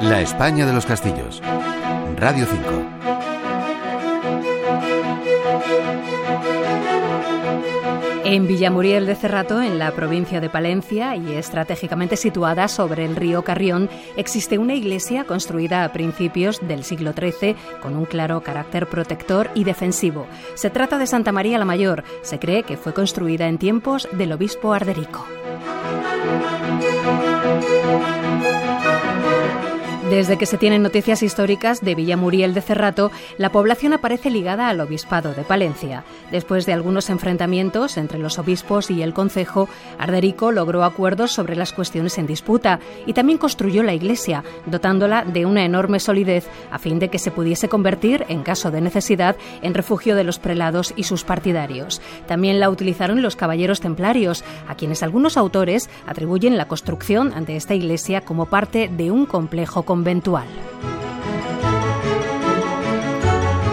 La España de los Castillos. Radio 5. En Villamuriel de Cerrato, en la provincia de Palencia y estratégicamente situada sobre el río Carrión, existe una iglesia construida a principios del siglo XIII con un claro carácter protector y defensivo. Se trata de Santa María la Mayor. Se cree que fue construida en tiempos del obispo Arderico. Desde que se tienen noticias históricas de Villamuriel de Cerrato, la población aparece ligada al obispado de Palencia. Después de algunos enfrentamientos entre los obispos y el concejo, Arderico logró acuerdos sobre las cuestiones en disputa y también construyó la iglesia, dotándola de una enorme solidez a fin de que se pudiese convertir, en caso de necesidad, en refugio de los prelados y sus partidarios. También la utilizaron los caballeros templarios, a quienes algunos autores atribuyen la construcción de esta iglesia como parte de un complejo conventual conventual.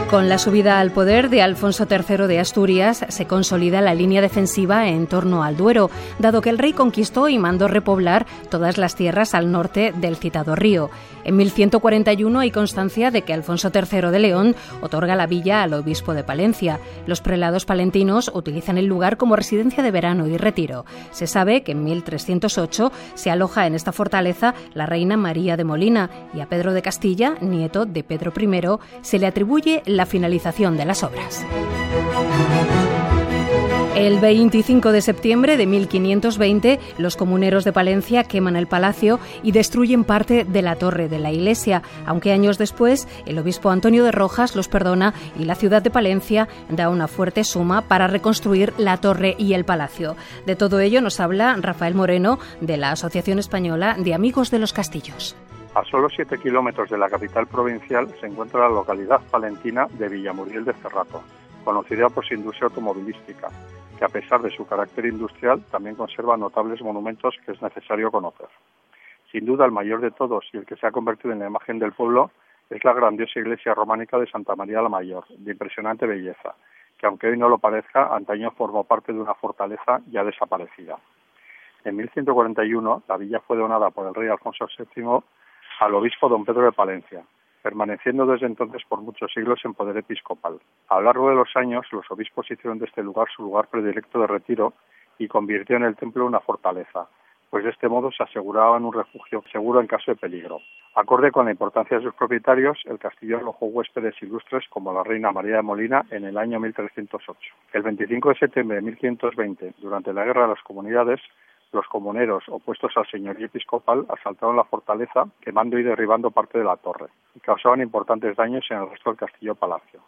Con la subida al poder de Alfonso III de Asturias se consolida la línea defensiva en torno al Duero, dado que el rey conquistó y mandó repoblar todas las tierras al norte del citado río. En 1141 hay constancia de que Alfonso III de León otorga la villa al obispo de Palencia. Los prelados palentinos utilizan el lugar como residencia de verano y retiro. Se sabe que en 1308 se aloja en esta fortaleza la reina María de Molina y a Pedro de Castilla, nieto de Pedro I, se le atribuye la finalización de las obras. El 25 de septiembre de 1520, los comuneros de Palencia queman el palacio y destruyen parte de la torre de la iglesia, aunque años después el obispo Antonio de Rojas los perdona y la ciudad de Palencia da una fuerte suma para reconstruir la torre y el palacio. De todo ello nos habla Rafael Moreno de la Asociación Española de Amigos de los Castillos. A solo 7 kilómetros de la capital provincial se encuentra la localidad palentina de Villamuriel de Cerrato, conocida por su industria automovilística, que a pesar de su carácter industrial también conserva notables monumentos que es necesario conocer. Sin duda el mayor de todos y el que se ha convertido en la imagen del pueblo es la grandiosa iglesia románica de Santa María la Mayor, de impresionante belleza, que aunque hoy no lo parezca, antaño formó parte de una fortaleza ya desaparecida. En 1141 la villa fue donada por el rey Alfonso VII al obispo don Pedro de Palencia, permaneciendo desde entonces por muchos siglos en poder episcopal. A lo largo de los años, los obispos hicieron de este lugar su lugar predilecto de retiro y convirtieron el templo en una fortaleza, pues de este modo se aseguraban un refugio seguro en caso de peligro. Acorde con la importancia de sus propietarios, el castillo alojó huéspedes ilustres como la reina María de Molina en el año 1308. El 25 de septiembre de 1520, durante la Guerra de las Comunidades, los comuneros opuestos al señorío episcopal asaltaron la fortaleza, quemando y derribando parte de la torre, y causaban importantes daños en el resto del castillo-palacio.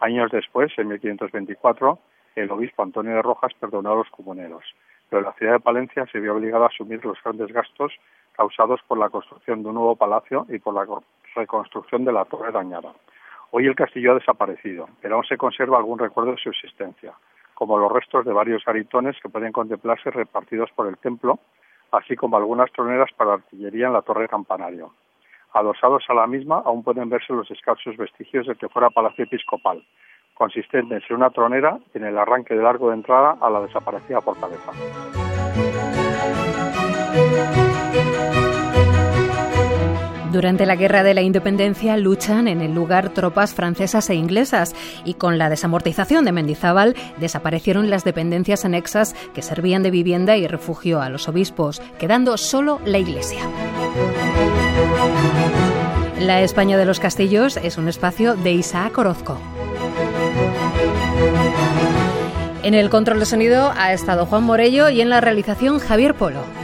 Años después, en 1524, el obispo Antonio de Rojas perdonó a los comuneros, pero la ciudad de Palencia se vio obligada a asumir los grandes gastos causados por la construcción de un nuevo palacio y por la reconstrucción de la torre dañada. Hoy el castillo ha desaparecido, pero aún se conserva algún recuerdo de su existencia como los restos de varios garitones que pueden contemplarse repartidos por el templo, así como algunas troneras para artillería en la torre campanario. Adosados a la misma aún pueden verse los escasos vestigios del que fuera palacio episcopal, consistentes en una tronera y en el arranque del arco de entrada a la desaparecida fortaleza. Durante la Guerra de la Independencia luchan en el lugar tropas francesas e inglesas y con la desamortización de Mendizábal desaparecieron las dependencias anexas que servían de vivienda y refugio a los obispos, quedando solo la iglesia. La España de los Castillos es un espacio de Isaac Orozco. En el control de sonido ha estado Juan Morello y en la realización Javier Polo.